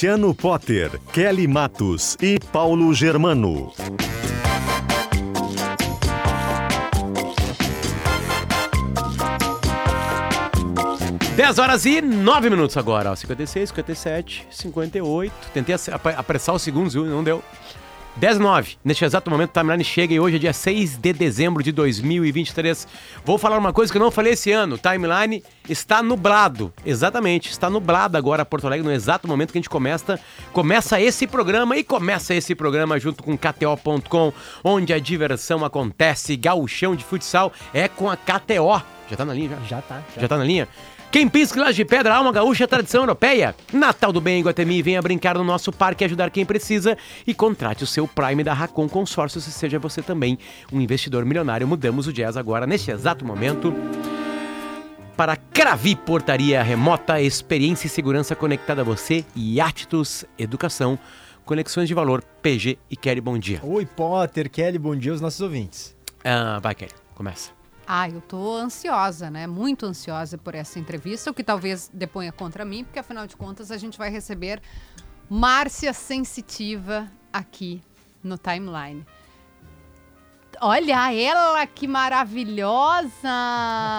Luciano Potter, Kelly Matos e Paulo Germano. Dez horas e nove minutos agora, ó. 56, 57, 58. Tentei apressar os segundos, viu? Não deu. 10 9. Neste exato momento, o timeline chega e hoje é dia 6 de dezembro de 2023. Vou falar uma coisa que eu não falei esse ano. O timeline está nublado. Exatamente, está nublado agora Porto Alegre no exato momento que a gente começa, começa esse programa e começa esse programa junto com KTO.com, onde a diversão acontece. Gauchão de futsal é com a KTO. Já tá na linha já? Já tá. Já, já tá na linha? Quem pisca lá de pedra, alma gaúcha, tradição europeia. Natal do Bem em Guatemi, venha brincar no nosso parque e ajudar quem precisa e contrate o seu Prime da Racon Consórcio se seja você também um investidor milionário. Mudamos o jazz agora, neste exato momento, para Cravi Portaria Remota, experiência e segurança conectada a você e Atitudes Educação. Conexões de valor, PG e Kelly, bom dia. Oi, Potter, Kelly, bom dia aos nossos ouvintes. Ah, vai, Kelly, começa. Ah, eu tô ansiosa, né? Muito ansiosa por essa entrevista, o que talvez deponha contra mim, porque afinal de contas a gente vai receber Márcia Sensitiva aqui no timeline. Olha ela, que maravilhosa!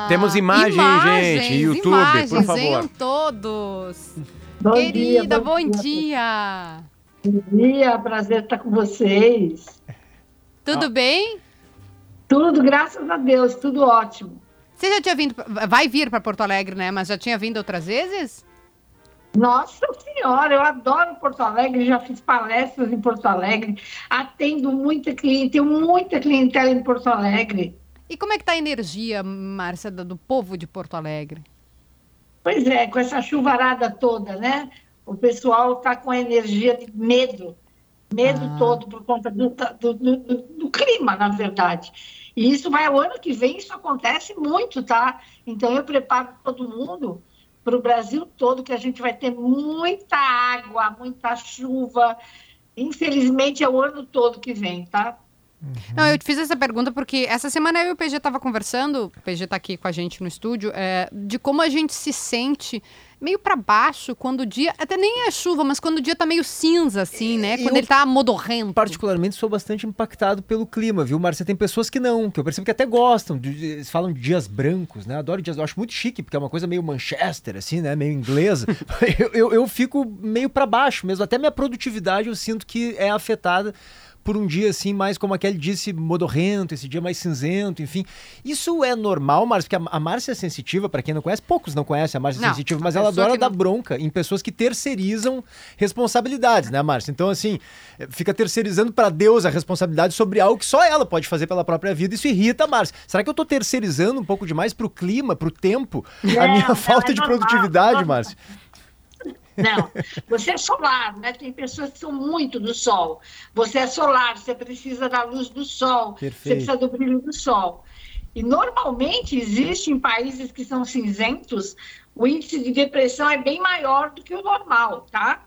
Temos imagem, imagens, gente, YouTube, imagens, por favor. Venham todos. Bom Querida, dia, bom, bom dia. Bom dia, prazer estar com vocês. Tudo ah. bem? Tudo, graças a Deus, tudo ótimo. Você já tinha vindo, vai vir para Porto Alegre, né? Mas já tinha vindo outras vezes? Nossa Senhora, eu adoro Porto Alegre, já fiz palestras em Porto Alegre, atendo muita cliente, tenho muita clientela em Porto Alegre. E como é que tá a energia, Márcia, do povo de Porto Alegre? Pois é, com essa chuvarada toda, né? O pessoal está com a energia de medo, medo ah. todo por conta do, do, do clima, na verdade. E isso vai ao ano que vem, isso acontece muito, tá? Então eu preparo todo mundo para o Brasil todo, que a gente vai ter muita água, muita chuva. Infelizmente é o ano todo que vem, tá? Uhum. Não, eu te fiz essa pergunta porque essa semana eu e o PG estava conversando, o PG está aqui com a gente no estúdio, é, de como a gente se sente meio para baixo quando o dia, até nem é chuva, mas quando o dia tá meio cinza, assim, né? Quando eu, ele tá modorrento. Particularmente sou bastante impactado pelo clima, viu, Marcia? Tem pessoas que não, que eu percebo que até gostam, de, eles falam de dias brancos, né? Adoro dias, eu acho muito chique, porque é uma coisa meio Manchester, assim, né? Meio inglesa. eu, eu, eu fico meio para baixo mesmo, até minha produtividade eu sinto que é afetada por um dia assim, mais como aquele disse, modorrento, esse dia mais cinzento, enfim. Isso é normal, Márcia, porque a, a Márcia é sensitiva, para quem não conhece, poucos não conhecem a Márcia não, sensitiva, mas ela adora dar bronca em pessoas que terceirizam responsabilidades, né, Márcia? Então, assim, fica terceirizando para Deus a responsabilidade sobre algo que só ela pode fazer pela própria vida. Isso irrita a Márcia. Será que eu tô terceirizando um pouco demais pro clima, pro tempo, a minha falta é de produtividade, Márcia? Não, você é solar, né? Tem pessoas que são muito do sol. Você é solar, você precisa da luz do sol, Perfeito. você precisa do brilho do sol. E normalmente existe em países que são cinzentos, o índice de depressão é bem maior do que o normal, tá?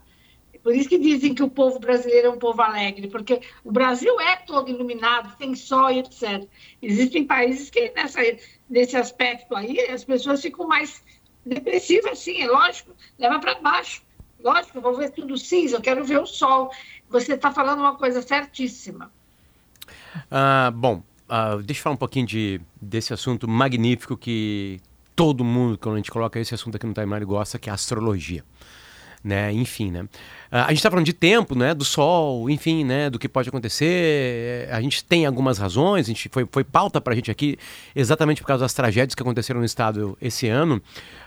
Por isso que dizem que o povo brasileiro é um povo alegre, porque o Brasil é todo iluminado, tem sol e etc. Existem países que nessa, nesse aspecto aí as pessoas ficam mais depressiva, sim, é lógico, leva para baixo. Lógico, eu vou ver tudo cinza, eu quero ver o sol. Você está falando uma coisa certíssima. Ah, bom, ah, deixa eu falar um pouquinho de, desse assunto magnífico que todo mundo, quando a gente coloca esse assunto aqui no timeline, gosta, que é a astrologia. Né? Enfim, né? Ah, a gente está falando de tempo, né? Do sol, enfim, né? Do que pode acontecer. A gente tem algumas razões, a gente foi, foi pauta para a gente aqui exatamente por causa das tragédias que aconteceram no estado esse ano.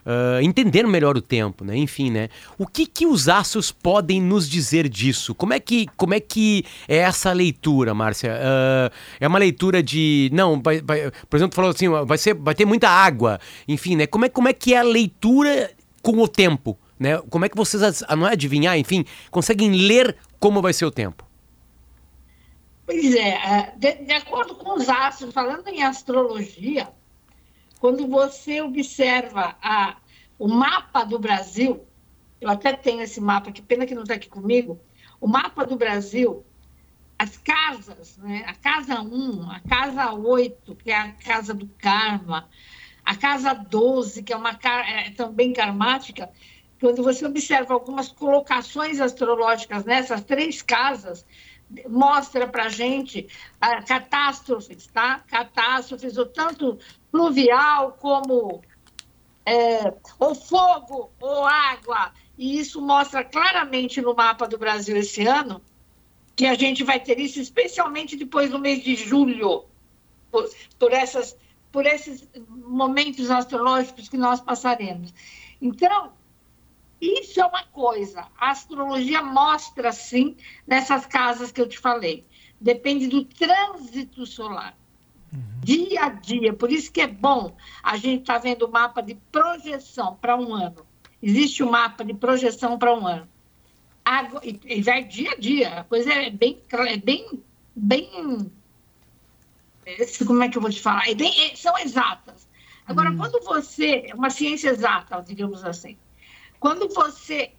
Uh, entender melhor o tempo, né? Enfim, né? O que que os astros podem nos dizer disso? Como é que, como é, que é essa leitura, Márcia? Uh, é uma leitura de... Não, vai, vai, por exemplo, falou assim, vai, ser, vai ter muita água. Enfim, né? Como é, como é que é a leitura com o tempo? Né? Como é que vocês, não é adivinhar, enfim, conseguem ler como vai ser o tempo? Pois é, é, de, de acordo com os astros, falando em astrologia, quando você observa a, o mapa do Brasil, eu até tenho esse mapa, que pena que não está aqui comigo, o mapa do Brasil, as casas, né? a casa 1, a casa 8, que é a casa do karma, a casa 12, que é uma é, também karmática, quando você observa algumas colocações astrológicas nessas três casas, mostra para a gente uh, catástrofes, tá? Catástrofes, o tanto pluvial como é, ou fogo ou água. E isso mostra claramente no mapa do Brasil esse ano que a gente vai ter isso, especialmente depois do mês de julho, por, por essas, por esses momentos astrológicos que nós passaremos. Então, isso é uma coisa. A astrologia mostra, sim, nessas casas que eu te falei. Depende do trânsito solar. Uhum. Dia a dia. Por isso que é bom a gente estar tá vendo o mapa de projeção para um ano. Existe o um mapa de projeção para um ano. E, vai dia a dia. A coisa é bem, é bem, bem. Como é que eu vou te falar? É bem, é, são exatas. Agora, uhum. quando você. É uma ciência exata, digamos assim. Quando você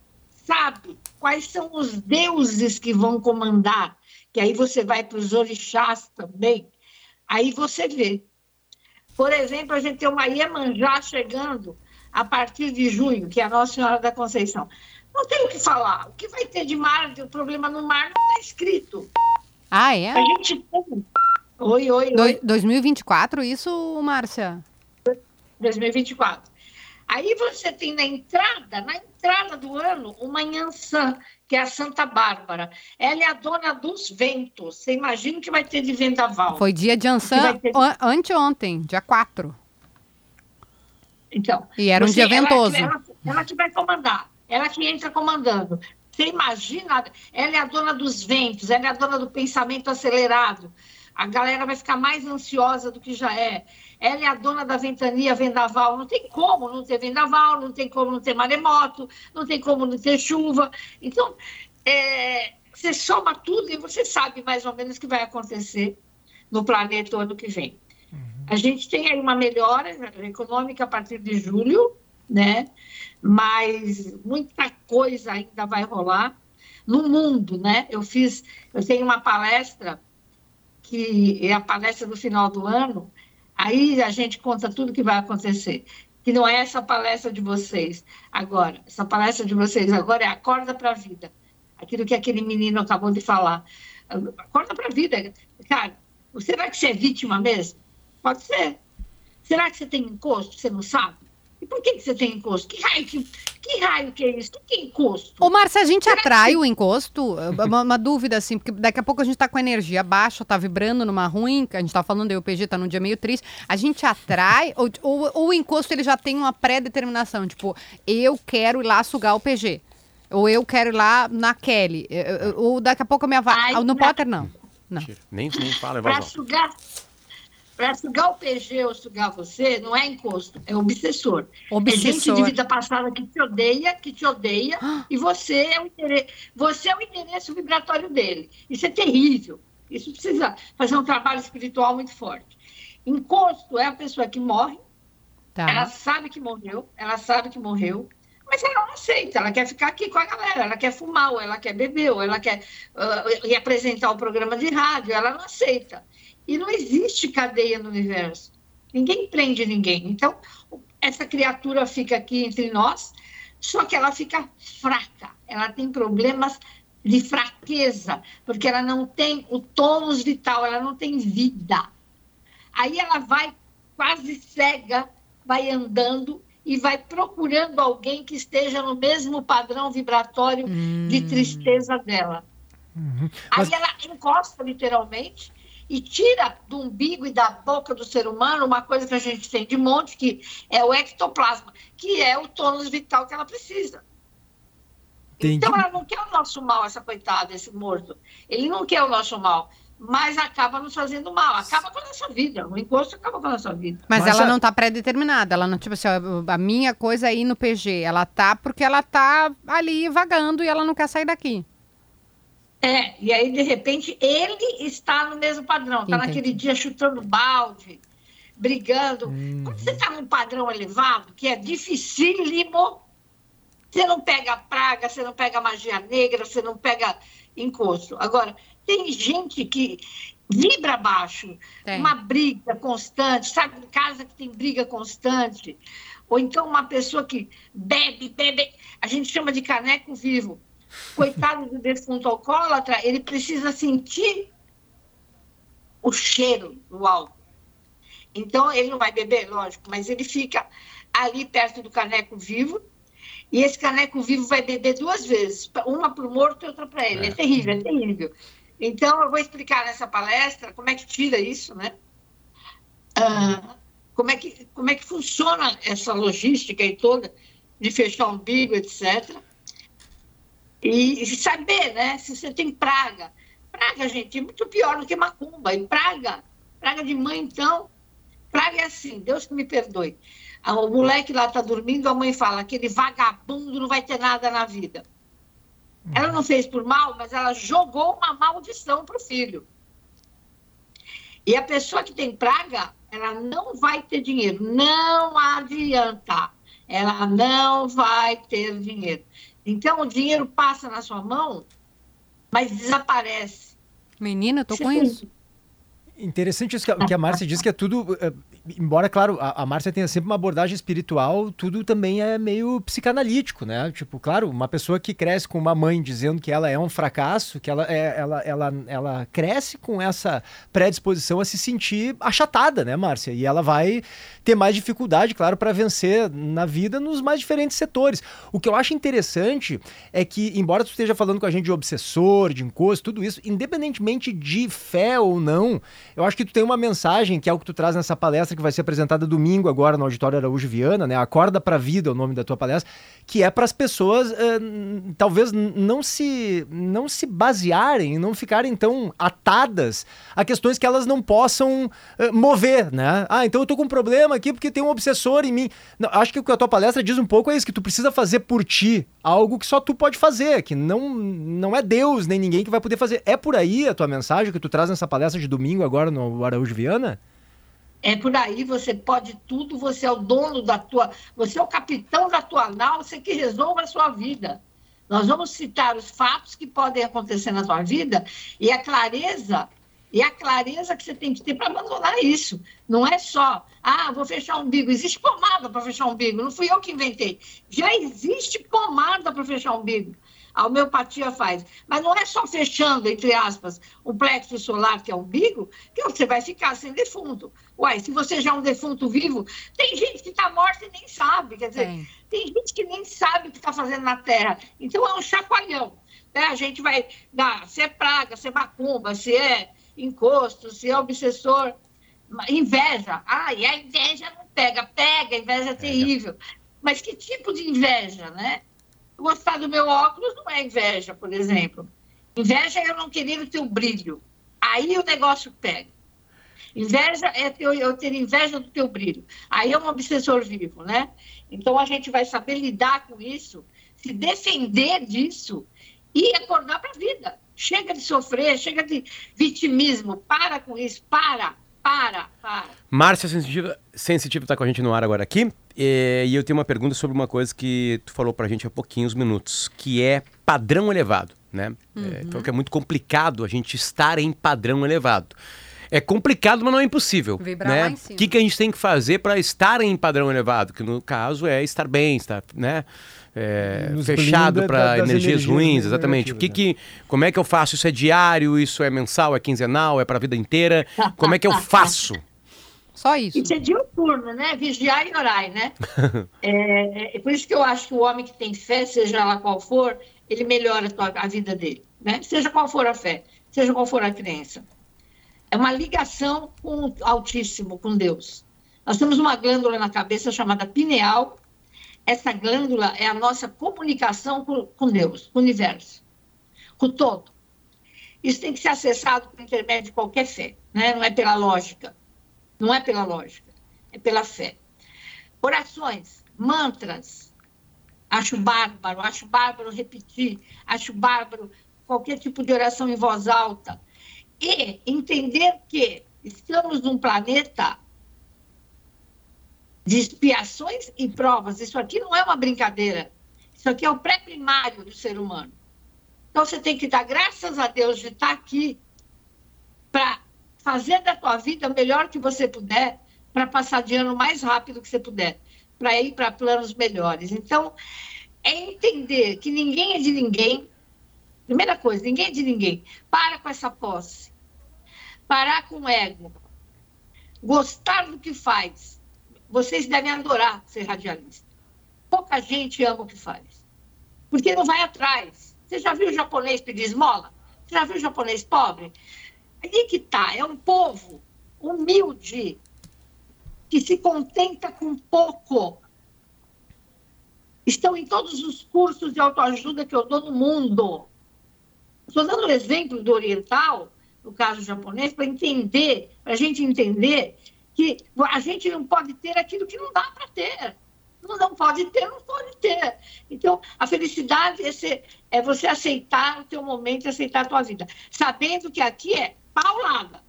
sabe quais são os deuses que vão comandar, que aí você vai para os orixás também, aí você vê. Por exemplo, a gente tem uma Iemanjá chegando a partir de junho, que é a Nossa Senhora da Conceição. Não tem o que falar. O que vai ter de mar, o problema no mar não está escrito. Ah, é? A gente tem. Oi, oi, oi. 2024, isso, Márcia? 2024. Aí você tem na entrada, na entrada do ano, uma Yansan, que é a Santa Bárbara. Ela é a dona dos ventos. Você imagina que vai ter de vendaval. Foi dia de Yansan ter... anteontem, dia 4. Então. E era um dia ventoso. Ela, ela, ela que vai comandar. Ela que entra comandando. Você imagina, ela é a dona dos ventos, ela é a dona do pensamento acelerado. A galera vai ficar mais ansiosa do que já é ela é a dona da ventania vendaval. Não tem como não ter vendaval, não tem como não ter maremoto, não tem como não ter chuva. Então, é, você soma tudo e você sabe mais ou menos o que vai acontecer no planeta o ano que vem. Uhum. A gente tem aí uma melhora econômica a partir de julho, né? Mas muita coisa ainda vai rolar no mundo, né? Eu fiz, eu tenho uma palestra que é a palestra do final do ano, Aí a gente conta tudo que vai acontecer. Que não é essa palestra de vocês agora. Essa palestra de vocês agora é acorda para a vida. Aquilo que aquele menino acabou de falar. Acorda para a vida. Cara, será que você é vítima mesmo? Pode ser. Será que você tem encosto? Você não sabe? Por que, que você tem encosto? Que raio que, que raio que é isso? O que é encosto? Ô, Márcia, a gente Será atrai que... o encosto? Uma, uma, dúvida, assim, porque daqui a pouco a gente tá com energia baixa, tá vibrando numa ruim, que a gente tá falando aí, o PG tá num dia meio triste. A gente atrai, ou, ou, ou, o encosto ele já tem uma pré-determinação, tipo, eu quero ir lá sugar o PG. Ou eu quero ir lá na Kelly. Ou daqui a pouco a minha vaga. No Potter, não. Não. Nem, nem fala, Pra sugar para sugar o PG ou sugar você, não é encosto, é obsessor. obsessor. É gente de vida passada que te odeia, que te odeia, e você é, o interesse, você é o interesse vibratório dele. Isso é terrível. Isso precisa fazer um trabalho espiritual muito forte. Encosto é a pessoa que morre, tá. ela sabe que morreu, ela sabe que morreu, mas ela não aceita, ela quer ficar aqui com a galera, ela quer fumar, ou ela quer beber, ou ela quer uh, apresentar o programa de rádio, ela não aceita. E não existe cadeia no universo. Ninguém prende ninguém. Então, essa criatura fica aqui entre nós, só que ela fica fraca. Ela tem problemas de fraqueza, porque ela não tem o tônus vital, ela não tem vida. Aí ela vai quase cega, vai andando e vai procurando alguém que esteja no mesmo padrão vibratório hum. de tristeza dela. Uhum. Mas... Aí ela encosta literalmente e tira do umbigo e da boca do ser humano uma coisa que a gente tem de monte, que é o ectoplasma, que é o tônus vital que ela precisa. Entendi. Então ela não quer o nosso mal, essa coitada, esse morto. Ele não quer o nosso mal mas acaba nos fazendo mal, acaba com a nossa vida. O encosto acaba com a nossa vida. Mas, mas ela a... não está pré-determinada, ela não, tipo assim, a minha coisa aí no PG, ela tá porque ela tá ali vagando e ela não quer sair daqui. É, e aí, de repente, ele está no mesmo padrão, está naquele dia chutando balde, brigando. Uhum. Quando você está num padrão elevado, que é dificílimo, você não pega praga, você não pega magia negra, você não pega encosto. Agora, tem gente que vibra baixo, tem. uma briga constante, sabe, casa que tem briga constante, ou então uma pessoa que bebe, bebe, a gente chama de caneco vivo. Coitado do defunto alcoólatra, ele precisa sentir o cheiro do álcool. Então, ele não vai beber, lógico, mas ele fica ali perto do caneco vivo, e esse caneco vivo vai beber duas vezes, uma para o morto e outra para ele. É. é terrível, é terrível. Então, eu vou explicar nessa palestra como é que tira isso, né? Ah, como, é que, como é que funciona essa logística aí toda de fechar umbigo, etc. E, saber, né, se você tem praga. Praga, gente, é muito pior do que macumba. E praga, praga de mãe, então, praga é assim, Deus que me perdoe. Ah, o moleque lá está dormindo, a mãe fala, aquele vagabundo não vai ter nada na vida. Ela não fez por mal, mas ela jogou uma maldição para o filho. E a pessoa que tem praga, ela não vai ter dinheiro. Não adianta. Ela não vai ter dinheiro. Então, o dinheiro passa na sua mão, mas desaparece. Menina, eu tô Você com isso. Interessante isso que a, Márcia diz que é tudo eh, embora, claro, a, a Márcia tenha sempre uma abordagem espiritual, tudo também é meio psicanalítico, né? Tipo, claro, uma pessoa que cresce com uma mãe dizendo que ela é um fracasso, que ela, é, ela, ela, ela cresce com essa predisposição a se sentir achatada, né, Márcia? E ela vai ter mais dificuldade, claro, para vencer na vida nos mais diferentes setores. O que eu acho interessante é que, embora tu esteja falando com a gente de obsessor, de encosto, tudo isso, independentemente de fé ou não, eu acho que tu tem uma mensagem, que é o que tu traz nessa palestra, que vai ser apresentada domingo agora no Auditório Araújo Viana, né? Acorda para a Vida é o nome da tua palestra, que é para as pessoas uh, talvez não se não se basearem, não ficarem tão atadas a questões que elas não possam uh, mover, né? Ah, então eu tô com um problema aqui porque tem um obsessor em mim. Não, acho que o que a tua palestra diz um pouco é isso, que tu precisa fazer por ti algo que só tu pode fazer, que não não é Deus nem ninguém que vai poder fazer. É por aí a tua mensagem que tu traz nessa palestra de domingo agora no Araújo Viana? É por aí, você pode tudo, você é o dono da tua, você é o capitão da tua nau, você que resolve a sua vida. Nós vamos citar os fatos que podem acontecer na tua vida e a clareza, e a clareza que você tem que ter para abandonar isso. Não é só, ah, vou fechar o umbigo. Existe pomada para fechar o umbigo, não fui eu que inventei. Já existe pomada para fechar o umbigo a homeopatia faz. Mas não é só fechando, entre aspas, o plexo solar, que é o umbigo, que você vai ficar sem defunto. Uai, se você já é um defunto vivo, tem gente que está morta e nem sabe. Quer dizer, tem, tem gente que nem sabe o que está fazendo na Terra. Então é um chacoalhão. Né? A gente vai dar se é praga, se é macumba, se é encosto, se é obsessor. Inveja. Ah, e a inveja não pega. Pega, inveja é terrível. Mas que tipo de inveja, né? Gostar do meu óculos não é inveja, por exemplo. Inveja é eu não querer o teu brilho. Aí o negócio pega. Inveja é eu ter inveja do teu brilho. Aí é um obsessor vivo, né? Então a gente vai saber lidar com isso, se defender disso e acordar para a vida. Chega de sofrer, chega de vitimismo. Para com isso, para, para, para. Márcia Sensitiva está com a gente no ar agora aqui. E, eu tenho uma pergunta sobre uma coisa que tu falou pra gente há pouquinhos minutos, que é padrão elevado, né? É, uhum. É, então que é muito complicado a gente estar em padrão elevado. É complicado, mas não é impossível. Vibrar né? O que, que a gente tem que fazer para estar em padrão elevado? Que no caso é estar bem, estar, né? É, fechado para energias, energias, ruins, exatamente. O que, né? que, como é que eu faço? Isso é diário? Isso é mensal? É quinzenal? É para a vida inteira? Como é que eu faço? Só isso. Isso é diuturno, né? Vigiar e orar, né? é, é, por isso que eu acho que o homem que tem fé, seja lá qual for, ele melhora a, tua, a vida dele, né? Seja qual for a fé, seja qual for a crença. É uma ligação com o Altíssimo, com Deus. Nós temos uma glândula na cabeça chamada pineal. Essa glândula é a nossa comunicação com, Deus, com o universo, com o todo. Isso tem que ser acessado por intermédio de qualquer fé, né? não é pela lógica. Não é pela lógica, é pela fé. Orações, mantras. Acho bárbaro, acho bárbaro repetir, acho bárbaro qualquer tipo de oração em voz alta. E entender que estamos num planeta de expiações e provas. Isso aqui não é uma brincadeira. Isso aqui é o pré-primário do ser humano. Então você tem que dar graças a Deus de estar aqui para fazer da tua vida o melhor que você puder para passar de ano o mais rápido que você puder, para ir para planos melhores. Então, é entender que ninguém é de ninguém. Primeira coisa, ninguém é de ninguém. Para com essa posse. Parar com o ego. Gostar do que faz. Vocês devem adorar ser radialista. Pouca gente ama o que faz. Porque não vai atrás. Você já viu o japonês pedir esmola? Você já viu o japonês pobre? Aí que tá, é um povo humilde, que se contenta com pouco. Estão em todos os cursos de autoajuda que eu dou no mundo. Estou dando o exemplo do oriental, no caso japonês, para entender, para a gente entender que a gente não pode ter aquilo que não dá para ter. Não, não pode ter, não pode ter. Então, a felicidade é, ser, é você aceitar o teu momento e aceitar a tua vida. Sabendo que aqui é paulada.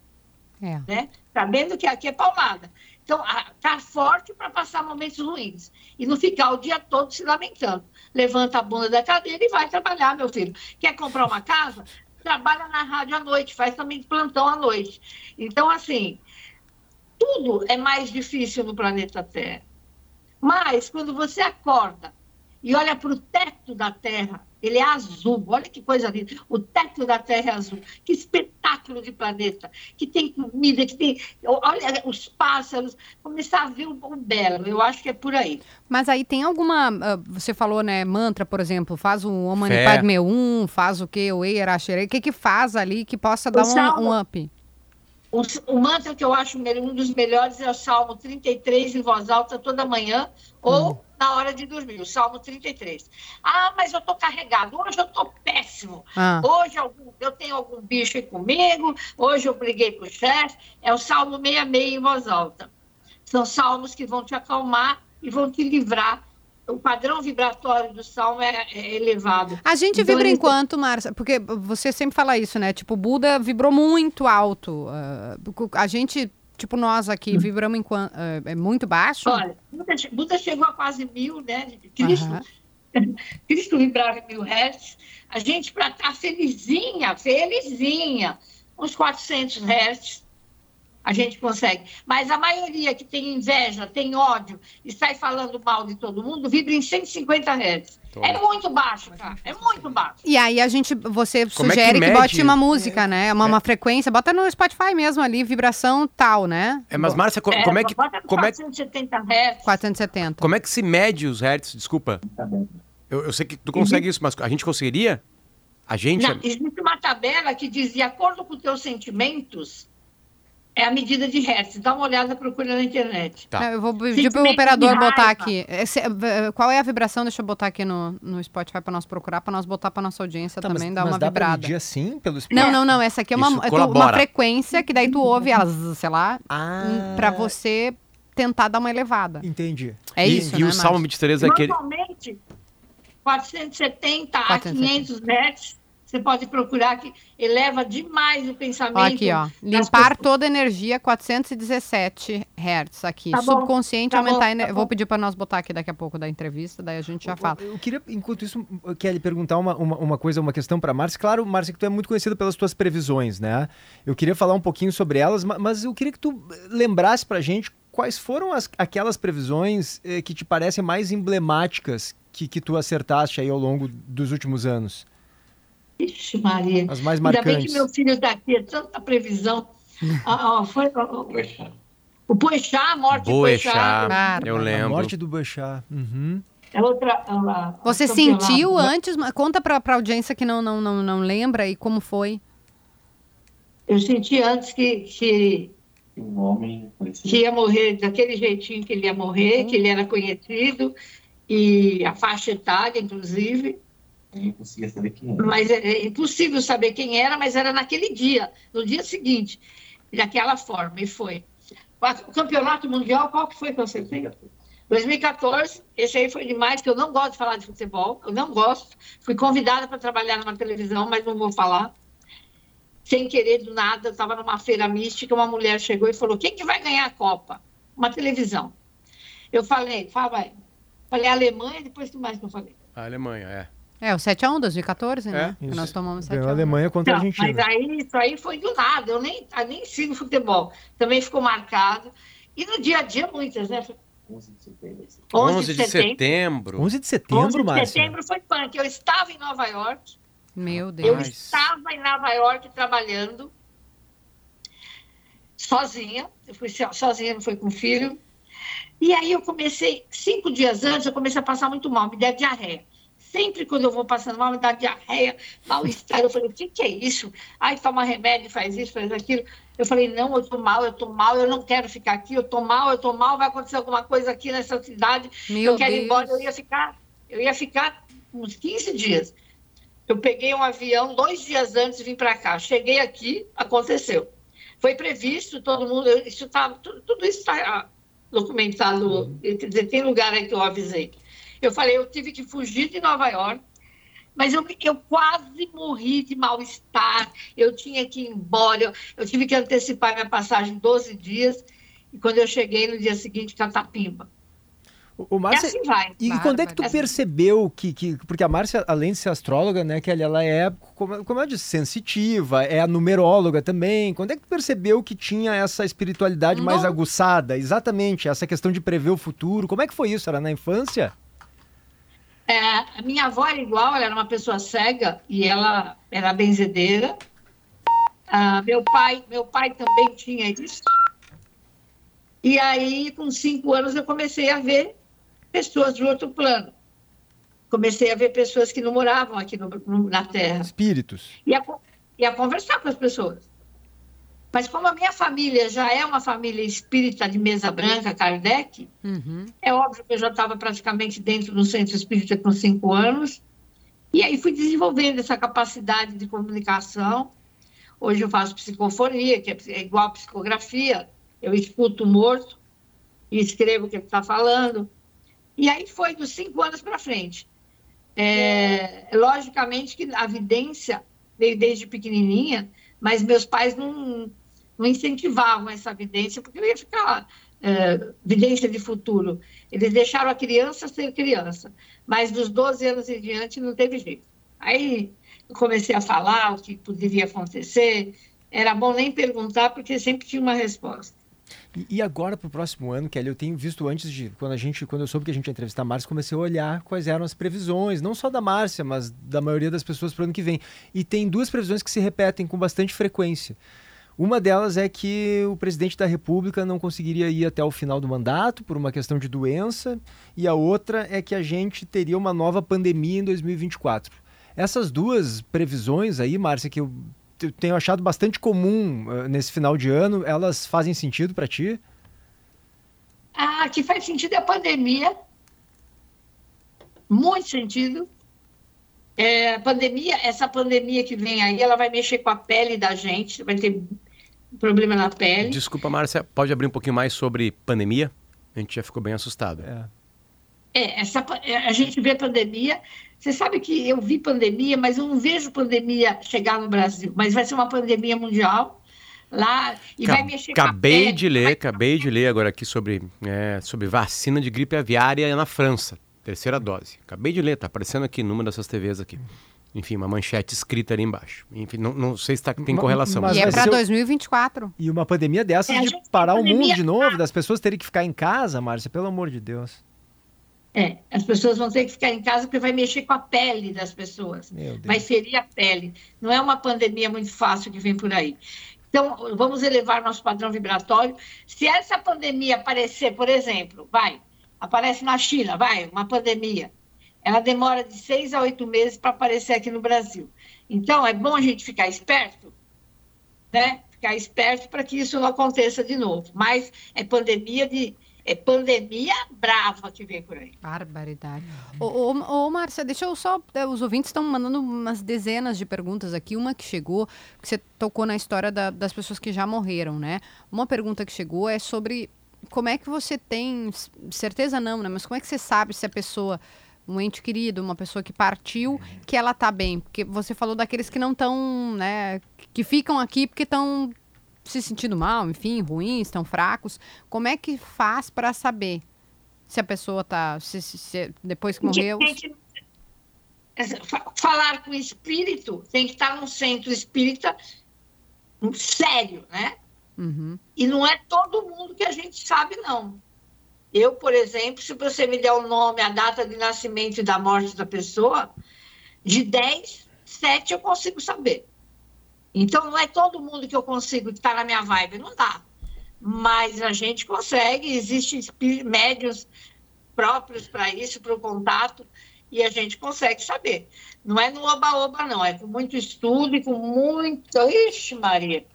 É. Né? Sabendo que aqui é paulada. Então, tá forte para passar momentos ruins. E não ficar o dia todo se lamentando. Levanta a bunda da cadeira e vai trabalhar, meu filho. Quer comprar uma casa? Trabalha na rádio à noite, faz também plantão à noite. Então, assim, tudo é mais difícil no planeta Terra. Mas, quando você acorda e olha para o teto da Terra, ele é azul. Olha que coisa linda. O teto da Terra é azul. Que espetáculo de planeta. Que tem comida, que tem. Olha os pássaros. Começar a ver o, o belo. Eu acho que é por aí. Mas aí tem alguma. Uh, você falou, né? Mantra, por exemplo. Faz o Om Mani Padme Um, faz o quê? O Eiraxere. O que que faz ali que possa dar um, um up? O, o, mantra que eu acho um dos melhores é o Salmo 33 em voz alta toda manhã, ou hum. na hora de dormir, o Salmo 33. Ah, mas eu estou carregado, hoje eu estou péssimo. Ah. Hoje eu tenho algum bicho aí comigo, hoje eu briguei com o chefe. É o Salmo 66 em voz alta. São salmos que vão te acalmar e vão te livrar o padrão vibratório do salmo é, é elevado. A gente então, vibra enquanto, Márcia, porque você sempre fala isso, né? Tipo, o Buda vibrou muito alto. Uh, a gente, tipo, nós aqui hum. vibramos enquanto, uh, é muito baixo. Olha, Buda, Buda, chegou a quase mil, né? Cristo, uhum. Cristo vibrava mil hertz. A gente, para estar tá felizinha, felizinha, uns 400 hertz a gente consegue. Mas a maioria que tem inveja, tem ódio e sai falando mal de todo mundo, vibra em 150 Hz. É muito baixo, cara. É muito baixo. E aí a gente, você Como sugere é que, que, bote uma música, é. né? Uma, é. uma, frequência, bota no Spotify mesmo ali, vibração tal, né? É, mas Márcia, co é, como é que... Bota como 470 Hz. 470. Como é que se mede os Hertz? Desculpa. Eu, eu sei que tu consegue uhum. isso, mas a gente conseguiria? A gente... Não, existe uma tabela que diz, de acordo com os teus sentimentos, é a medida de hertz. Dá uma olhada, procura na internet. Tá. Eu vou pedir para o operador botar aqui. Esse, qual é a vibração? Deixa eu botar aqui no, no Spotify para nós procurar, para nós botar para nossa audiência tá, também, mas, dar mas uma dá vibrada. Pra medir sim pelo Não, não, não. Essa aqui é uma, é uma frequência que daí tu ouve elas, sei lá, ah. para você tentar dar uma elevada. Entendi. É e, isso, E né, o Salmo 23 é aquele... Normalmente, 470 a 500 metros você pode procurar que eleva demais o pensamento. Aqui, ó. Limpar toda a energia 417 Hz aqui. Tá Subconsciente tá aumentar bom, tá Vou pedir para nós botar aqui daqui a pouco da entrevista, daí a gente já fala. Eu, eu queria, enquanto isso, Kelly, perguntar uma, uma, uma coisa, uma questão para Márcia. Claro, Márcia, que tu é muito conhecida pelas tuas previsões, né? Eu queria falar um pouquinho sobre elas, mas eu queria que tu lembrasse pra gente quais foram as, aquelas previsões eh, que te parecem mais emblemáticas que, que tu acertaste aí ao longo dos últimos anos. Ixi, Maria. As mais marcantes. Ainda bem que meu filho está aqui, é tanta previsão. ah, foi, O Boechat, a morte Boechat, do Boechat. eu A lembro. morte do Boechat. Uhum. É outra. a- a- Você sentiu antes? Conta pra, pra audiência que não, não, não, não lembra e como foi. Eu senti antes que, que, Um homem conhecido. que ia morrer daquele jeitinho que ele ia morrer, que ele era conhecido, e a faixa etária, inclusive. Ninguém conseguia saber quem era. Mas é, é impossível saber quem era, mas era naquele dia, no dia seguinte, daquela forma, e foi. O campeonato mundial, qual que foi que eu acertei? 2014, esse aí foi demais, que eu não gosto de falar de futebol, eu não gosto. Fui convidada para trabalhar numa televisão, mas não vou falar. Sem querer, do nada, eu estava numa feira mística, uma mulher chegou e falou, quem que vai ganhar a Copa? Uma televisão. Eu falei, fala aí. Falei Alemanha, depois que mais que eu falei? A Alemanha, é. É, o 7x1 2014, né? É, Que Nós tomamos 7x1. Ganhou a Alemanha contra a Não, Argentina. mas aí, isso aí foi do nada, eu nem, eu nem sigo futebol. Também ficou marcado. E no dia a dia, muitas, né? 11 de setembro. 11 de setembro. 11 de setembro, 11 de Márcia. setembro foi punk. Eu estava em Nova York, Meu eu Deus. Mas- estava em Nova York trabalhando, sozinha. Eu fui so- sozinha, não fui com filho. E aí eu comecei, cinco dias antes, eu comecei a passar muito mal, me deu diarreia. Sempre quando eu vou passando mal, me dá diarreia, mal-estar. Eu falei, o que, que é isso? Ai, toma remédio, faz isso, faz aquilo. Eu falei, não, eu tô mal, eu tô mal, eu não quero ficar aqui, eu tô mal, eu tô mal, vai acontecer alguma coisa aqui nessa cidade. Meu eu quero ir Deus. embora, eu ia ficar, eu ia ficar uns 15 dias. Eu peguei um avião dois dias antes e vim para cá. Cheguei aqui, aconteceu. Foi previsto, todo mundo, isso tá, tudo, tudo isso está documentado, quer dizer, tem lugar aí que eu avisei. Eu falei, eu tive que fugir de Nova York, mas eu, eu quase morri de mal-estar, eu tinha que ir embora, eu, eu tive que antecipar minha passagem 12 dias, e quando eu cheguei no dia seguinte, Catapimba. O, o E Márcia, assim vai. E quando é que tu percebeu que, que. Porque a Márcia, além de ser astróloga, né, que ela, ela é, como, como eu disse, sensitiva, é a numeróloga também. Quando é que tu percebeu que tinha essa espiritualidade mais Não. aguçada? Exatamente, essa questão de prever o futuro. Como é que foi isso? Era na infância? É, a minha avó era igual, ela era uma pessoa cega e ela era benzedeira. Ah, meu pai, meu pai também tinha isso. E aí, com cinco anos, eu comecei a ver pessoas de outro plano. Comecei a ver pessoas que não moravam aqui no- na Terra Espíritos. e a, e a conversar com as pessoas. Mas como a minha família já é uma família espírita de mesa branca, Kardec, Uhum. é óbvio que eu já estava praticamente dentro do centro espírita com cinco anos. E aí fui desenvolvendo essa capacidade de comunicação. Hoje eu faço psicofonia, que é é igual a psicografia. Eu escuto o morto e escrevo o que ele está falando. E aí foi dos cinco anos para frente. É, logicamente que a vidência veio desde pequenininha, mas meus pais não, não incentivavam essa vidência, porque eu ia ficar é, vidência de futuro. Eles deixaram a criança ser criança, mas dos 12 anos em diante não teve jeito. Aí eu comecei a falar o que poderia acontecer, era bom nem perguntar, porque sempre tinha uma resposta. E, e agora pro próximo ano, Kelly, eu tenho visto antes de quando a gente, quando eu soube que a gente ia entrevistar a Márcia, comecei a olhar quais eram as previsões, não só da Márcia, mas da maioria das pessoas pro ano que vem. E tem duas previsões que se repetem com bastante frequência. Uma delas é que o presidente da República não conseguiria ir até o final do mandato por uma questão de doença, e a outra é que a gente teria uma nova pandemia em 2024. Essas duas previsões aí, Márcia, que eu eu tenho achado bastante comum eh, nesse final de ano, elas fazem sentido para ti? Ah, que faz sentido é a pandemia. Muito sentido. É, a pandemia, essa pandemia que vem aí, ela vai mexer com a pele da gente, vai ter problema na pele. Desculpa, Márcia, pode abrir um pouquinho mais sobre pandemia? A gente já ficou bem assustado. É. É, essa, é, a gente vê pandemia. Você sabe que eu vi pandemia, mas eu não vejo pandemia chegar no Brasil. Mas vai ser uma pandemia mundial lá e Ca- vai mexer com a acabei pele. de ler, acabei de ler agora aqui sobre, é, sobre vacina de gripe aviária na França, terceira dose. Acabei de ler, tá aparecendo aqui numa dessas TVs aqui. Enfim, uma manchete escrita ali embaixo. Enfim, não, não sei se tá, tem correlação. mas e é o- 2024. E uma pandemia dessas É, de parar o mundo de novo, das pessoas terem que ficar em casa, Márcia, pelo amor de Deus. É, as pessoas vão ter que ficar em casa porque vai mexer com a pele das pessoas. Vai ferir a pele. Não é uma pandemia muito fácil que vem por aí. Então, vamos elevar nosso padrão vibratório. Se essa pandemia aparecer, por exemplo, vai, aparece na China, vai, uma pandemia, ela demora de seis a oito meses para aparecer aqui no Brasil. Então, é bom a gente ficar esperto, né? Ficar esperto para que isso não aconteça de novo. Mas é pandemia de é pandemia brava que vem por aí. Barbaridade. Ô, ô, ô Márcia, deixa eu só. É, os ouvintes estão mandando umas dezenas de perguntas aqui. Uma que chegou, que você tocou na história da, das pessoas que já morreram, né? Uma pergunta que chegou é sobre como é que você tem. Certeza não, né? Mas como é que você sabe se a pessoa um ente querido, uma pessoa que partiu, que ela tá bem. Porque você falou daqueles que não estão, né, que ficam aqui porque estão se sentindo mal, enfim, ruins, estão fracos. Como é que faz para saber se a pessoa está, se, se, se, depois que morreu? Que, falar com o espírito tem que estar num centro espírita sério, né? Uhum. E não é todo mundo que a gente sabe, não. Eu, por exemplo, se você me der o nome, a data de nascimento e da morte da pessoa, de 10, 7 eu consigo saber. Então, não é todo mundo que eu consigo estar na minha vibe, não dá. Mas a gente consegue, existem médios próprios para isso, para o contato, e a gente consegue saber. Não é no oba-oba, não, é com muito estudo e com muito. Ixi, Maria!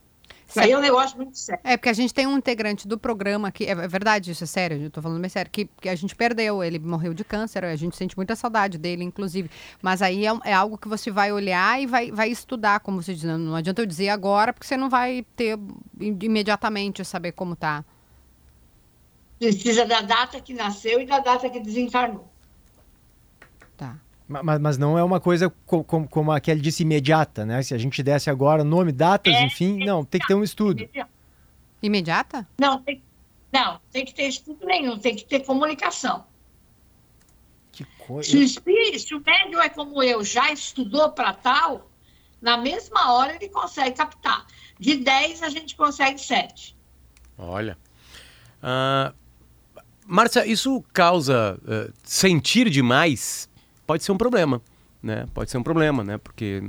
Isso aí é um negócio muito sério. É, porque a gente tem um integrante do programa que. É verdade, isso é sério, eu tô falando bem sério, que, que a gente perdeu. Ele morreu de câncer, a gente sente muita saudade dele, inclusive. Mas aí é, é algo que você vai olhar e vai, vai estudar, como você diz. Não adianta eu dizer agora, porque você não vai ter imediatamente saber como tá. Precisa da data que nasceu e da data que desencarnou. Mas, mas não é uma coisa como, como, como a Kelly disse, imediata, né? Se a gente desse agora nome, datas, é, enfim, não, tem que ter um estudo. Imediata? Não, tem, não, tem que ter estudo nenhum, tem que ter comunicação. Que coisa. Se o, espírito, se o médium é como eu, já estudou para tal, na mesma hora ele consegue captar. De 10 a gente consegue 7. Olha. Uh, Márcia, isso causa uh, sentir demais pode ser um problema, né? Pode ser um problema, né? Porque,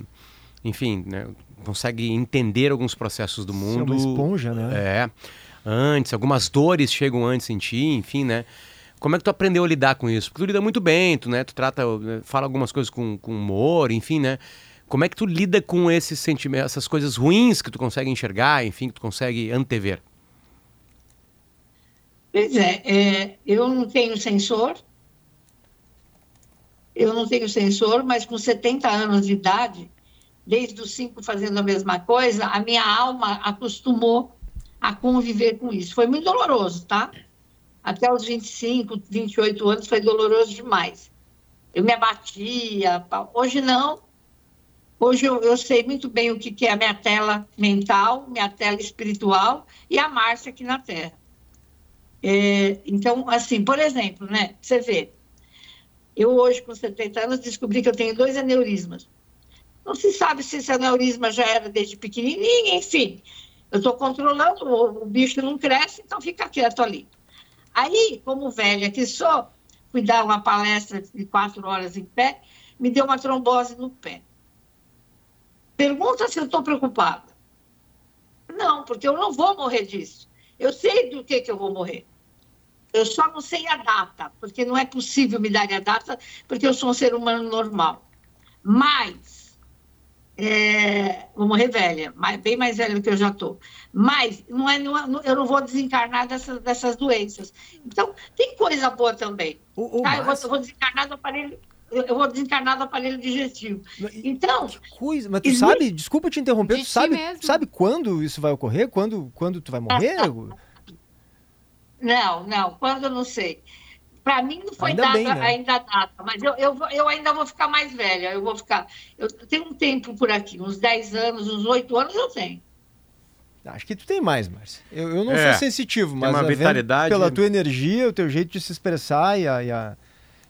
enfim, né? consegue entender alguns processos do mundo. é uma esponja, né? É. Antes, algumas dores chegam antes em ti, enfim, né? Como é que tu aprendeu a lidar com isso? Porque tu lida muito bem, tu, né? Tu trata, né? fala algumas coisas com, com humor, enfim, né? Como é que tu lida com esses sentimentos, essas coisas ruins que tu consegue enxergar, enfim, que tu consegue antever? Pois é, é eu não tenho sensor, eu não tenho sensor, mas com 70 anos de idade, desde os cinco fazendo a mesma coisa, a minha alma acostumou a conviver com isso. Foi muito doloroso, tá? Até os 25, 28 anos foi doloroso demais. Eu me abatia. Hoje não. Hoje eu, eu sei muito bem o que, que é a minha tela mental, minha tela espiritual e a Márcia aqui na Terra. É, então, assim, por exemplo, né? Você vê, eu hoje, com 70 anos, descobri que eu tenho dois aneurismas. Não se sabe se esse aneurisma já era desde pequenininho, enfim. Eu estou controlando, o, bicho não cresce, então fica quieto ali. Aí, como velha que sou, fui dar uma palestra de quatro horas em pé, me deu uma trombose no pé. Pergunta se eu estou preocupada. Não, porque eu não vou morrer disso. Eu sei do que, que eu vou morrer. Eu só não sei a data, porque não é possível me dar a data, porque eu sou um ser humano normal. Mas, é, vou morrer velha, bem mais velha do que eu já estou. Mas não é, não é, eu não vou desencarnar dessas, dessas doenças. Então, tem coisa boa também. O, o tá? eu, vou, eu vou desencarnar do aparelho eu vou desencarnar do aparelho digestivo. Então. Que coisa, mas tu existe... sabe, desculpa te interromper, tu sabe, sabe quando isso vai ocorrer? Quando, quando tu vai morrer? Não, não, quando eu não sei. Para mim não foi ainda data bem, né? ainda data, mas eu, eu, eu ainda vou ficar mais velha. Eu vou ficar. Eu tenho um tempo por aqui, uns 10 anos, uns 8 anos eu tenho. Acho que tu tem mais, Márcia. Eu, eu não é, sou sensitivo, mas uma vitalidade... pela tua energia, o teu jeito de se expressar e a, e a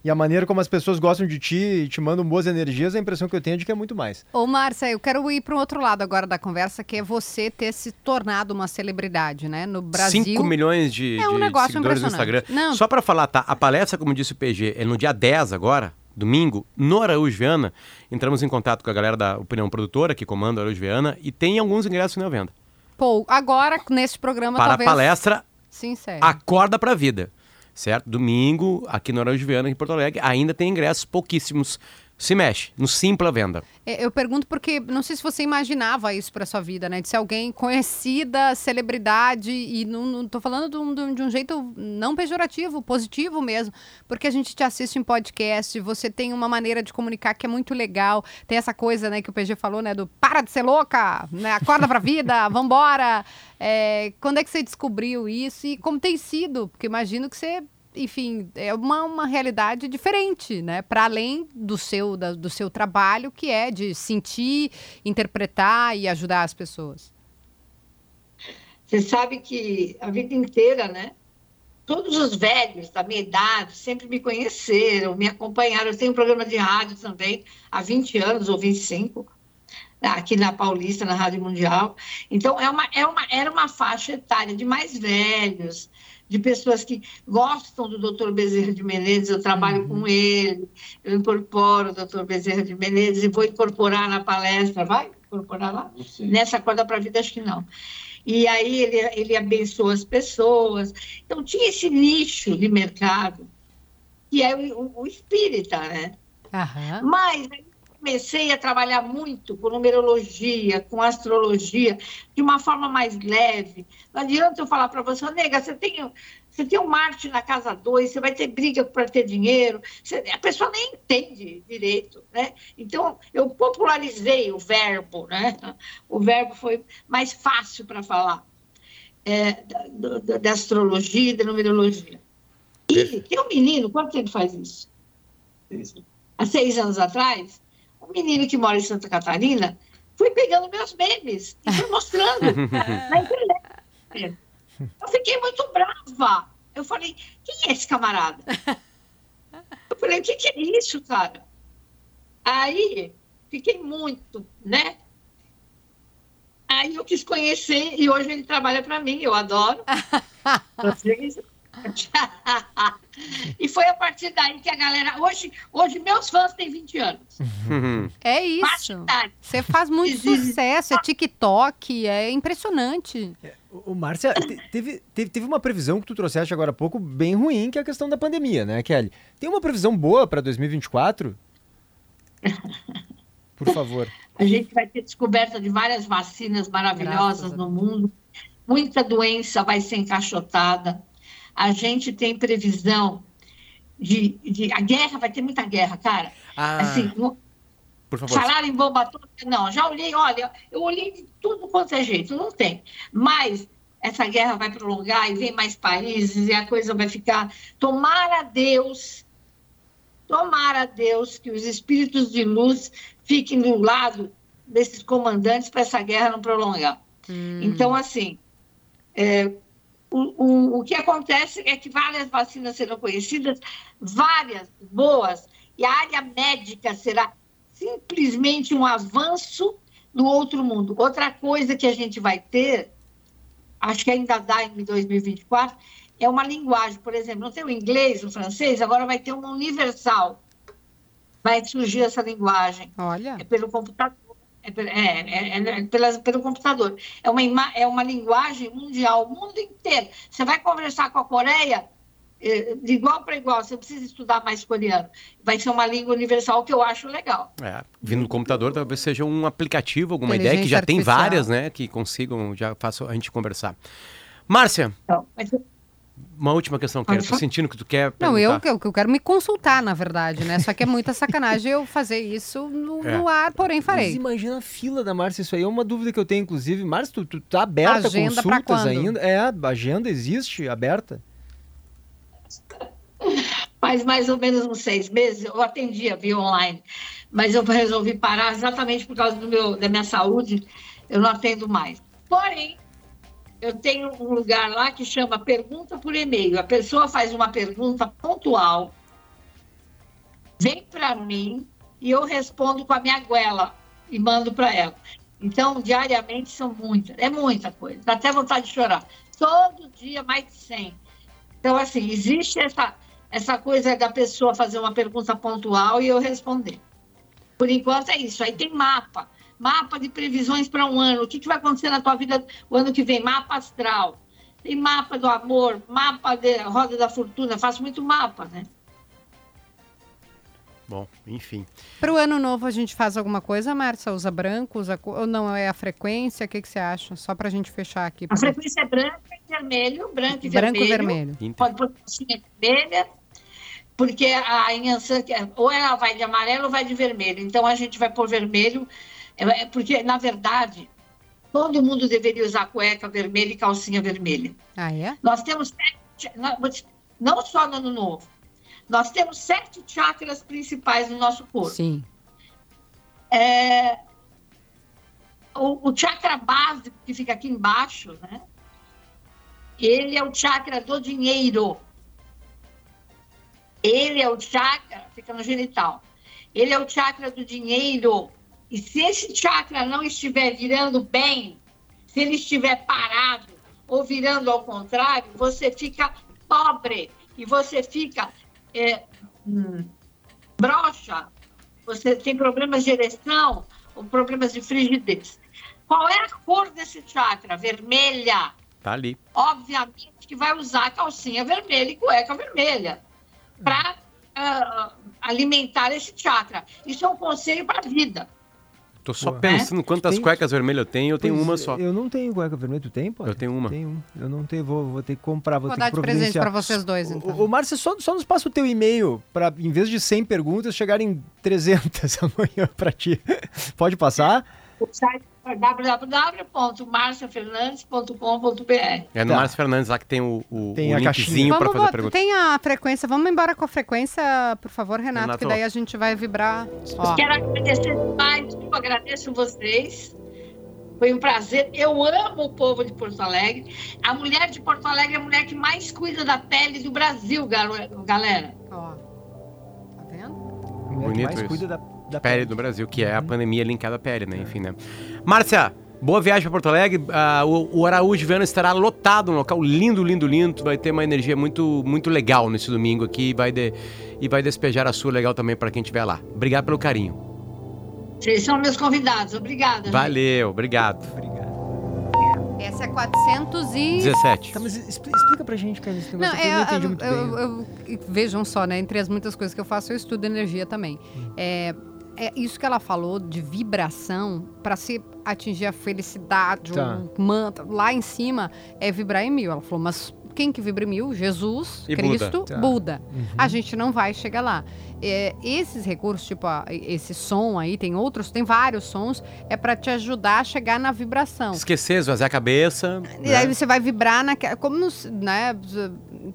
e a maneira como as pessoas gostam de ti e te mandam boas energias, a impressão que eu tenho é de que é muito mais. Ô, Márcia, eu quero ir para um outro lado agora da conversa, que é você ter se tornado uma celebridade, né? No Brasil. 5 milhões de, é um de seguidores no Instagram. Não. Só para falar, tá? A palestra, como disse o PG, é no dia 10 agora, domingo, no Araújo Viana. Entramos em contato com a galera da Opinião Produtora, que comanda o Araújo Viana, e tem alguns ingressos na venda. Pou, agora, nesse programa, para talvez... a palestra Sim, sério. Acorda pra Vida. Certo? Domingo, aqui no Araújo Viana, em Porto Alegre, ainda tem ingressos, pouquíssimos. Se mexe, no Simpla Venda. É, Eu pergunto porque não sei se você imaginava isso para sua vida, né? De ser alguém conhecida, celebridade, e não, tô falando de um, de um- jeito não pejorativo, positivo mesmo, porque a gente te assiste em podcast, você tem uma maneira de comunicar que é muito legal, tem essa coisa, né, que o PG falou, né, do para de ser louca, né, acorda pra vida, vambora. É, quando é que você descobriu isso e como tem sido? Porque imagino que você enfim, é uma, uma realidade diferente, né? Para além do seu, da- do seu trabalho, que é de sentir, interpretar e ajudar as pessoas. Você sabe que a vida inteira, né? Todos os velhos da minha idade sempre me conheceram, me acompanharam. Eu tenho um programa de rádio também há 20 anos ou 25, aqui na Paulista, na Rádio Mundial. Então, é uma, é uma, era uma faixa etária de mais velhos, de pessoas que gostam do doutor Bezerra de Menezes, eu trabalho com ele, eu incorporo o doutor Bezerra de Menezes e vou incorporar na palestra. Vai incorporar lá? Nessa Acorda para a Vida, acho que não. E aí ele, ele abençoa as pessoas. Então, tinha esse nicho de mercado, que é o, o, espírita, né? Aham. Mas comecei a trabalhar muito com numerologia, com astrologia, de uma forma mais leve. Não adianta eu falar para você, "Ô, nega, você tem, você tem um Marte na casa 2, você vai ter briga para ter dinheiro. Você- a pessoa nem entende direito, né? Então, eu popularizei o verbo, né? O verbo foi mais fácil para falar é, da, da- da astrologia e da numerologia. E tem um menino, quanto tempo faz? Isso. há seis anos atrás, um menino que mora em Santa Catarina foi pegando meus memes e foi mostrando na internet. Eu fiquei muito brava. Eu falei, quem é esse camarada? Eu falei, o que, que é isso, cara? Aí, fiquei muito, né? Aí eu quis conhecer e hoje ele trabalha para mim, eu adoro. e foi a partir daí que a galera. Hoje, hoje meus fãs têm 20 anos. É isso. Você faz muito sucesso, é TikTok, é impressionante. O o Márcia, te- teve, teve, teve uma previsão que tu trouxeste agora há pouco bem ruim, que é a questão da pandemia, né, Kelly? Tem uma previsão boa para 2024? Por favor. A gente vai ter descoberta de várias vacinas maravilhosas Graças no mundo. Muita doença vai ser encaixotada. A gente tem previsão de, de. A guerra, vai ter muita guerra, cara. Ah, Assim, no- por favor. Falaram em bomba atômica? Não, já olhei, olha, eu olhei de tudo quanto é jeito, não tem. Mas essa guerra vai prolongar e vem mais países e a coisa vai ficar. Tomara a Deus, tomara a Deus que os espíritos de luz fiquem do lado desses comandantes para essa guerra não prolongar. Então, assim, é, o, o, o que acontece é que várias vacinas serão conhecidas, várias boas, e a área médica será simplesmente um avanço no outro mundo. Outra coisa que a gente vai ter, acho que ainda dá em 2024, é uma linguagem. Por exemplo, não tem o inglês, o francês, agora vai ter uma universal. Vai surgir essa linguagem Olha. é pelo computador. É, é, é, é pela- pelo computador. É uma, ima- é uma linguagem mundial, o mundo inteiro. Você vai conversar com a Coreia eh, de igual para igual, você precisa estudar mais coreano. Vai ser uma língua universal que eu acho legal. É, vindo do computador, talvez seja um aplicativo, alguma ideia, que já tem artificial. várias, né? Que consigam, já faço a gente conversar. Márcia, Então, mas uma última questão. Tô falar. sentindo que tu quer Não, eu, perguntar. eu, eu quero me consultar, na verdade, né? Só que é muita sacanagem eu fazer isso no, É. no ar, porém Mas farei. imagina a fila da Márcia, isso aí é uma dúvida que eu tenho, inclusive. Márcia, tu, tu tá aberta Agenda consultas ainda? É, a agenda existe, aberta? faz mais ou menos uns seis meses, eu atendia via online, mas eu resolvi parar exatamente por causa do meu, da minha saúde, eu não atendo mais. Porém, eu tenho um lugar lá que chama Pergunta por E-mail. A pessoa faz uma pergunta pontual, vem para mim e eu respondo com a minha goela e mando para ela. Então, diariamente são muitas, é muita coisa, dá até vontade de chorar. Todo dia mais de 100. Então, assim, existe essa, essa coisa da pessoa fazer uma pergunta pontual e eu responder. Por enquanto é isso. Aí tem mapa. Mapa de previsões para um ano. O que, que vai acontecer na tua vida o ano que vem? Mapa astral. Tem mapa do amor, mapa de roda da fortuna. Faço muito mapa, né? Bom, enfim. Para o ano novo a gente faz alguma coisa, Márcia? Usa branco? Usa... Ou não? É a frequência? O que, que você acha? Só para a gente fechar aqui. A frequência é branca e vermelho. Branco e branco vermelho. vermelho. Inter. Pode pôr calcinha vermelha, porque a Inhansã, ou ela vai de amarelo ou vai de vermelho. Então a gente vai pôr vermelho, é, porque, na verdade, todo mundo deveria usar cueca vermelha e calcinha vermelha. Ah, é? Nós temos sete, não só no ano novo, nós temos sete chakras principais no nosso corpo. Sim. É, o, o chakra básico, que fica aqui embaixo, né? Ele é o chakra do dinheiro. Ele é o chakra, fica no genital. Ele é o chakra do dinheiro. E se esse chakra não estiver virando bem, se ele estiver parado ou virando ao contrário, você fica pobre e você fica é, hum, broxa, você tem problemas de ereção ou problemas de frigidez. Qual é a cor desse chakra? Vermelha. Tá ali. Obviamente que vai usar calcinha vermelha e cueca vermelha para uh, alimentar esse chakra. Isso é um conselho para a vida. Tô só Boa. pensando quantas Tem- cuecas vermelhas eu tenho, eu tenho Pois, uma só. Eu não tenho cueca vermelha, tu tem, pô? Eu tenho uma. Tenho um. Eu não tenho, vou, vou ter que comprar, vou, Vou ter dar que de presente providenciar. para vocês dois, então. O, o Márcio, só, só nos passa o teu e-mail para, em vez de 100 perguntas, chegarem 300 amanhã para ti. Pode passar? O site é www.marciafernandes.com.br. É no Tá. Márcio Fernandes lá que tem o, o, Tem o a linkzinho Vamos fazer a pergunta. tem a frequência, vamos embora com a frequência, por favor, Renato, Renato. que daí a gente vai vibrar. Ó, Quero agradecer demais, eu agradeço vocês. Foi um prazer. Eu amo o povo de Porto Alegre. A mulher de Porto Alegre é a mulher que mais cuida da pele do Brasil, galera. ó. Tá vendo? A mulher que Bonito mais isso. cuida da, da Pele do Brasil, que é a pandemia linkada à pele, né? Enfim, né? Márcia, boa viagem para Porto Alegre. Ah, o, o Araújo Viana estará lotado, um local lindo, lindo, lindo. Vai ter uma energia muito, muito legal nesse domingo aqui e vai, de- e vai despejar a sua legal também para quem estiver lá. Obrigado pelo carinho. Vocês são meus convidados. Obrigada. gente. Valeu, obrigado. Obrigado. Essa é 400 e... 17. Tá, mas expli- explica pra gente, cara, esse Não, negócio que é, eu não entendi eu- muito eu- bem. eu- vejam só, né? Entre as muitas coisas que eu faço, eu estudo energia também. É, é isso que ela falou de vibração para se atingir a felicidade, Tá. o mantra lá em cima é vibrar em mil. Ela falou, mas quem que vibra em mil? Jesus, E Cristo, Tá. Buda. Uhum. A gente não vai chegar lá. É, esses recursos, tipo a- esse som aí, tem outros, tem vários sons, é para te ajudar a chegar na vibração. Esquecer, esvaziar a cabeça. E né? aí você vai vibrar naquela. Como nos- né?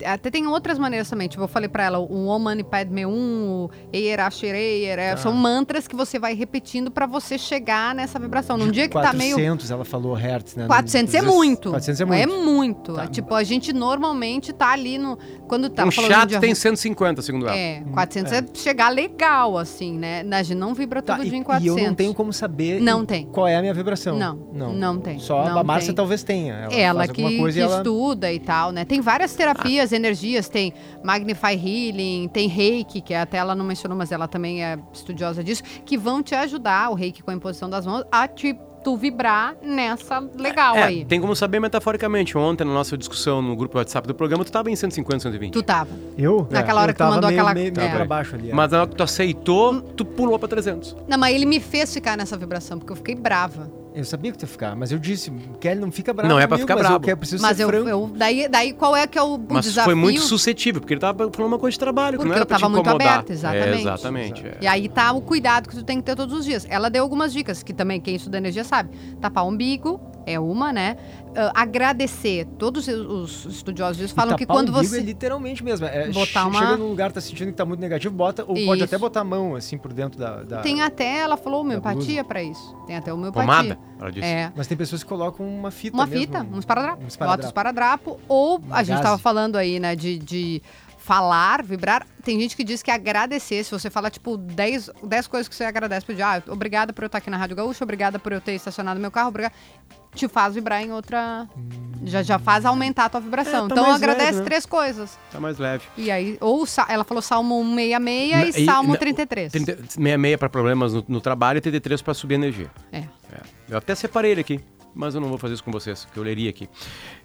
Até tem outras maneiras também. Tipo, eu falei pra ela, o Om Mani Padme Hum, o Eira Shirei, Eira, Tá. são mantras que você vai repetindo pra você chegar nessa vibração. Num dia que tá meio. 400, ela falou hertz, né? 400 é muito. 400 é muito. É muito. Tá. Tipo, a gente normalmente tá ali no. Quando tá um falando chato tem 150, segundo ela. É, 400 é. chegar legal, assim, né? A gente não vibra Tá, todo e, dia em e 400. eu não tenho como saber Não em- tem. qual é a minha vibração. Não, não tem. Só Não a Márcia talvez tenha. Ela, Ela que, que e ela... estuda e tal, né? Tem várias terapias, energias, tem Magnify Healing, tem Reiki, que até ela não mencionou, mas ela também é estudiosa disso, que vão te ajudar, o Reiki com a imposição das mãos, a te tu vibrar nessa legal É, aí. tem como saber metaforicamente. Ontem, na nossa discussão no grupo WhatsApp do programa, tu tava em 150, 120. Tu tava. Eu? Naquela hora eu que tu mandou meio, aquela- Meio, meio É. pra baixo ali. é. Mas na hora que tu aceitou, tu pulou pra 300. Não, mas ele me fez ficar nessa vibração, porque eu fiquei brava. Eu sabia que tu ia ficar, mas eu disse, Kelly, não fica bravo Não é pra comigo, ficar mas bravo. Eu quero, preciso Mas ser eu, franco. eu- daí, daí qual é que é o, o Mas desafio? foi muito suscetível, porque ele tava falando uma coisa de trabalho, que Porque não era eu pra te tava muito aberta, exatamente. É, exatamente. é. E aí tá o cuidado que tu tem que ter todos os dias. Ela deu algumas dicas, que também quem estuda energia sabe. Tapar o umbigo é uma, né? Ah, agradecer. Todos os estudiosos disso E falam que quando você. É literalmente mesmo. É, Botar uma- Chega num lugar, tá sentindo que tá muito negativo, bota, ou pode Isso. até botar a mão, assim, por dentro da... da- Tem até, ela falou, homeopatia pra isso. Tem até homeopatia. Pomada? Ela disse. É. Mas tem pessoas que colocam uma fita Uma mesmo. fita, um esparadrapo. Um Bota o esparadrapo. esparadrapo. Ou Uma a gente gaze. tava falando aí, né, de, de falar, vibrar. Tem gente que diz que agradecer, se você fala, tipo, 10, 10 coisas que você agradece pro dia. Ah, obrigada por eu estar aqui na Rádio Gaúcha, obrigada por eu ter estacionado meu carro, obrigada. Te faz vibrar em outra. Já, já faz aumentar a tua vibração. É, tá então agradece leve, né? três coisas. Tá mais leve. E aí, ou ela falou Salmo 166 e, E- Salmo na- 33. 30 66 para problemas no, no trabalho e 33 para subir energia. É. É. Eu até separei ele aqui, mas eu não vou fazer isso com vocês, que eu leria aqui.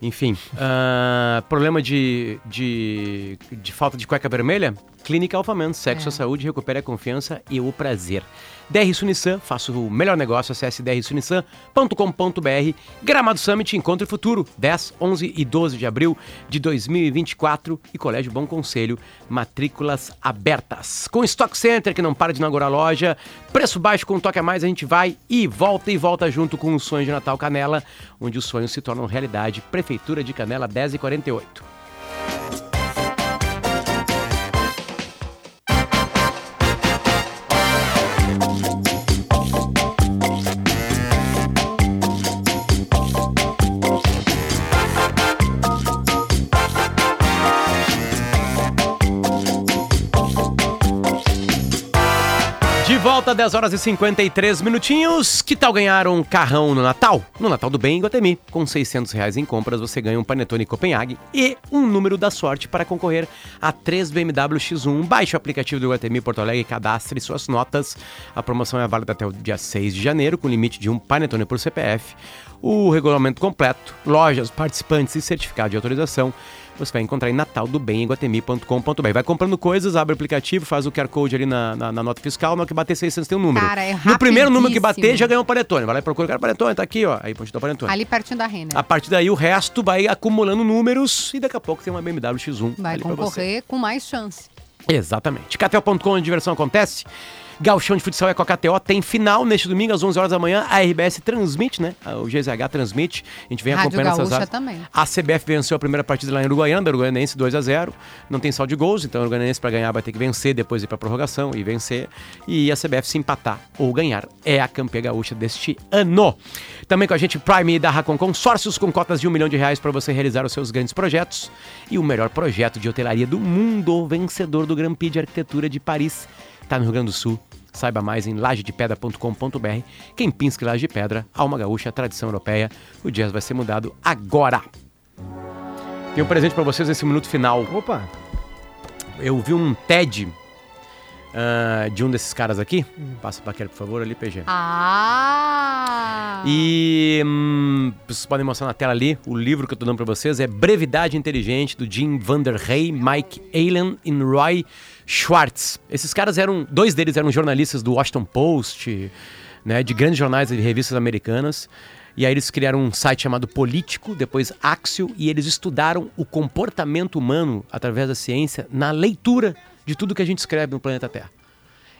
Enfim, ah, problema de, de, de falta de cueca vermelha? Clínica Alfaman, sexo É. à saúde, recupere a confiança e o prazer. DR Sunissan, faça o melhor negócio, acesse drsunissan.com.br. Gramado Summit, Encontro Futuro, 10, 11 e 12 de abril de 2024. E Colégio Bom Conselho, matrículas abertas. Com Stock Center, que não para de inaugurar a loja, preço baixo com um toque a mais, a gente vai e volta e volta junto com o Sonho de Natal Canela, onde os sonhos se tornam realidade. Prefeitura de Canela, 10 e 48. De volta, 10 horas e 53 minutinhos. Que tal ganhar um carrão no Natal? No Natal do Bem em Guatemi. Com 600 reais em compras, você ganha um Panetone Copenhague e um número da sorte para concorrer a 3 BMW X1. Baixe o aplicativo do Guatemi Porto Alegre e cadastre suas notas. A promoção é válida até o dia 6 de janeiro, com limite de um Panetone por CPF. O regulamento completo, lojas, participantes e certificado de autorização você vai encontrar em nataldobem.guatemi.com.br. Vai comprando coisas, abre o aplicativo, faz o QR Code ali na, na, na nota fiscal, na hora que bater 600 tem um número. Cara, é no primeiro número que bater, já ganhou um panetone. Vai lá e procura, cara, panetone, tá aqui, ó. Aí pode dar o panetone. Ali pertinho da Renner. A partir daí, o resto vai acumulando números e daqui a pouco tem uma BMW X1 Vai concorrer com mais chance. Exatamente. KTO.com, onde a diversão acontece. Galchão de Futsal é com a KTO. Tem final neste domingo, às 11 horas da manhã. A RBS transmite, né? O GZH transmite. A gente vem Rádio acompanhando essas Gaúcha áreas. também. A CBF venceu a primeira partida lá em Uruguaiana, Uruguaianense 2 a 0 Não tem saldo de gols, então o Uruguaianense para ganhar vai ter que vencer, depois ir para prorrogação e vencer. E a CBF se empatar ou ganhar é a campeã gaúcha deste ano. Também com a gente Prime da Racon Consórcios com cotas de um milhão de reais para você realizar os seus grandes projetos. E o melhor projeto de hotelaria do mundo, vencedor do Grand Prix de Arquitetura de Paris, está no Rio Grande do Sul. Saiba mais em lajedepedra.com.br. Quem pinça que laje de pedra, alma gaúcha, tradição europeia. O jazz vai ser mudado agora. Tem um presente pra vocês nesse minuto final. Opa, Eu vi um TED ah, de um desses caras aqui. Passa pra aquele, por favor, ali, PG. Ah! E hum, vocês podem mostrar na tela ali. O livro que eu tô dando pra vocês é Brevidade Inteligente, do Jim Vanderhey, Mike Allen e Roy Schwartz. Esses caras eram. Dois deles eram jornalistas do Washington Post, né, de grandes jornais e revistas americanas. E aí eles criaram um site chamado Político, depois Axio, e eles estudaram o comportamento humano através da ciência na leitura de tudo que a gente escreve no planeta Terra.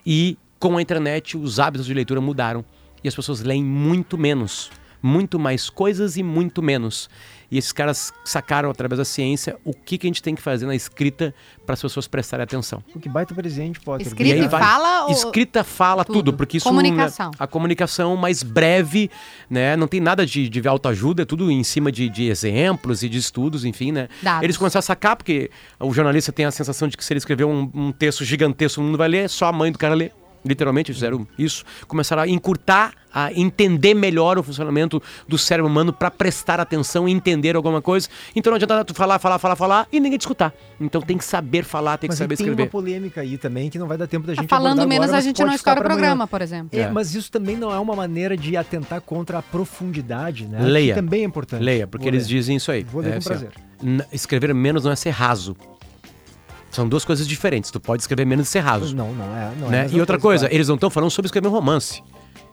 E com a internet, os hábitos de leitura mudaram e as pessoas leem muito menos, muito mais coisas e muito menos. E esses caras sacaram através da ciência o que, que a gente tem que fazer na escrita para as pessoas prestarem atenção. o que baita presente, Potter. Escrita E aí e vai- fala ou- Escrita fala tudo, tudo? porque isso Comunicação. a comunicação mais breve, né? Não tem nada de, de autoajuda, é tudo em cima de, de exemplos e de estudos, enfim, né? Dados. Eles começaram a sacar, porque o jornalista tem a sensação de que se ele escrever um, um texto gigantesco, o mundo vai ler, só a mãe do cara lê. Literalmente fizeram isso. Começaram a encurtar, a entender melhor o funcionamento do cérebro humano para prestar atenção e entender alguma coisa. Então não adianta tu falar, falar, falar, falar e ninguém te escutar. Então tem que saber falar, tem que Mas saber tem escrever. uma polêmica aí também que não vai dar tempo da Tá gente falando abordar menos, agora, a mas gente não estoura o pra amanhã. programa, por exemplo. É, É. Mas isso também não é uma maneira de atentar contra a profundidade, né? Leia. Que também é importante. Leia, porque Vou eles ler. dizem isso aí. Vou ler É com assim, ó, prazer. n- escrever menos não é ser raso. São duas coisas diferentes. Tu pode escrever menos e ser raso. Não, não é. Não é a né? mesma E outra coisa, claro. eles não estão falando sobre escrever um romance.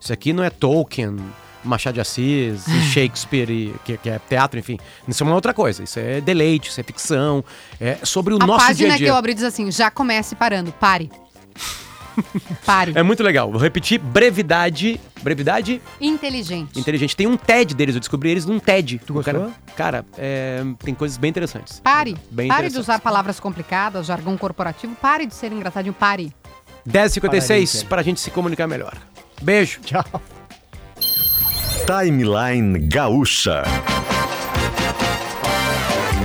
Isso aqui não é Tolkien, Machado de Assis, e Shakespeare, e, que, que é teatro, enfim. Isso é uma outra coisa. Isso é deleite, isso é ficção. É sobre o A nosso dia página a que eu dia. abri diz assim: já comece parando, pare. pare. É muito legal. Vou repetir: brevidade. Brevidade Inteligente. inteligente. Tem um TED deles, eu descobri eles num TED. Tu O Cara, gostou? cara, é, tem coisas bem interessantes. Pare. Bem pare de usar palavras complicadas, jargão corporativo. Pare de ser engraçadinho. Pare. 10h56 Parabéns, para a gente se comunicar melhor. Beijo. Tchau. Timeline Gaúcha.